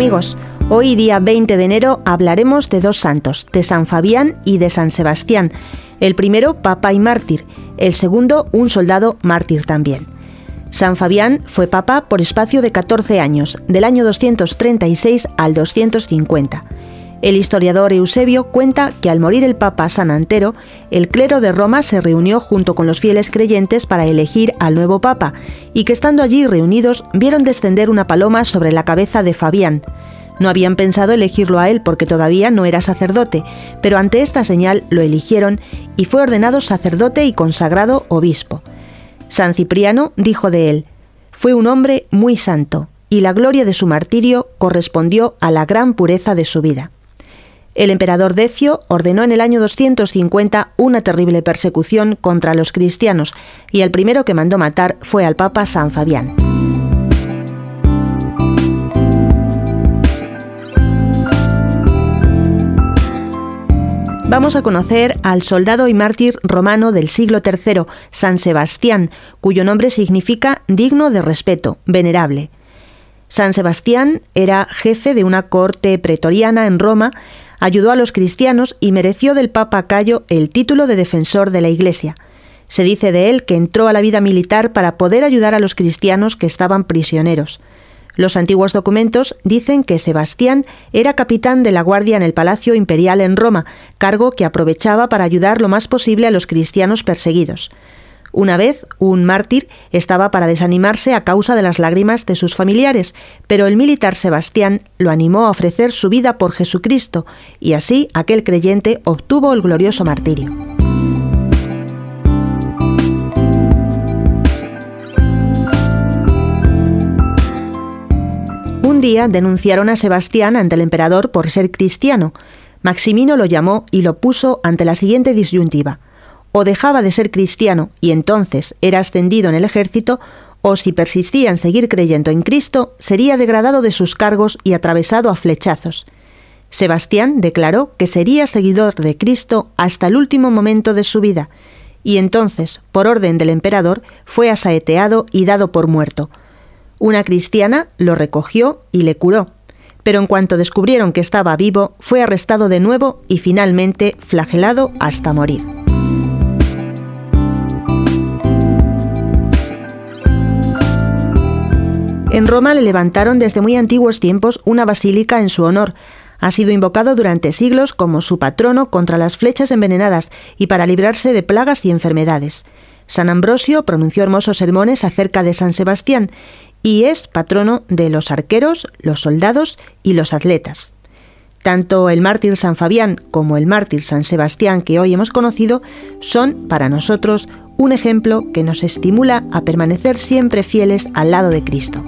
amigos? Hoy día 20 de enero hablaremos de dos santos, de San Fabián y de San Sebastián. El primero, papa y mártir, el segundo, un soldado mártir también. San Fabián fue papa por espacio de 14 años, del año 236 al 250. El historiador Eusebio cuenta que al morir el Papa San Antero, el clero de Roma se reunió junto con los fieles creyentes para elegir al nuevo Papa, y que estando allí reunidos vieron descender una paloma sobre la cabeza de Fabián. No habían pensado elegirlo a él porque todavía no era sacerdote, pero ante esta señal lo eligieron y fue ordenado sacerdote y consagrado obispo. San Cipriano dijo de él, fue un hombre muy santo, y la gloria de su martirio correspondió a la gran pureza de su vida. El emperador Decio ordenó en el año 250 una terrible persecución contra los cristianos y el primero que mandó matar fue al Papa San Fabián. Vamos a conocer al soldado y mártir romano del siglo III, San Sebastián, cuyo nombre significa digno de respeto, venerable. San Sebastián era jefe de una corte pretoriana en Roma, ayudó a los cristianos y mereció del Papa Cayo el título de defensor de la Iglesia. Se dice de él que entró a la vida militar para poder ayudar a los cristianos que estaban prisioneros. Los antiguos documentos dicen que Sebastián era capitán de la guardia en el Palacio Imperial en Roma, cargo que aprovechaba para ayudar lo más posible a los cristianos perseguidos. Una vez, un mártir estaba para desanimarse a causa de las lágrimas de sus familiares, pero el militar Sebastián lo animó a ofrecer su vida por Jesucristo, y así aquel creyente obtuvo el glorioso martirio. Un día denunciaron a Sebastián ante el emperador por ser cristiano. Maximino lo llamó y lo puso ante la siguiente disyuntiva o dejaba de ser cristiano y entonces era ascendido en el ejército, o si persistía en seguir creyendo en Cristo, sería degradado de sus cargos y atravesado a flechazos. Sebastián declaró que sería seguidor de Cristo hasta el último momento de su vida, y entonces, por orden del emperador, fue asaeteado y dado por muerto. Una cristiana lo recogió y le curó, pero en cuanto descubrieron que estaba vivo, fue arrestado de nuevo y finalmente flagelado hasta morir. En Roma le levantaron desde muy antiguos tiempos una basílica en su honor. Ha sido invocado durante siglos como su patrono contra las flechas envenenadas y para librarse de plagas y enfermedades. San Ambrosio pronunció hermosos sermones acerca de San Sebastián y es patrono de los arqueros, los soldados y los atletas. Tanto el mártir San Fabián como el mártir San Sebastián que hoy hemos conocido son para nosotros un ejemplo que nos estimula a permanecer siempre fieles al lado de Cristo.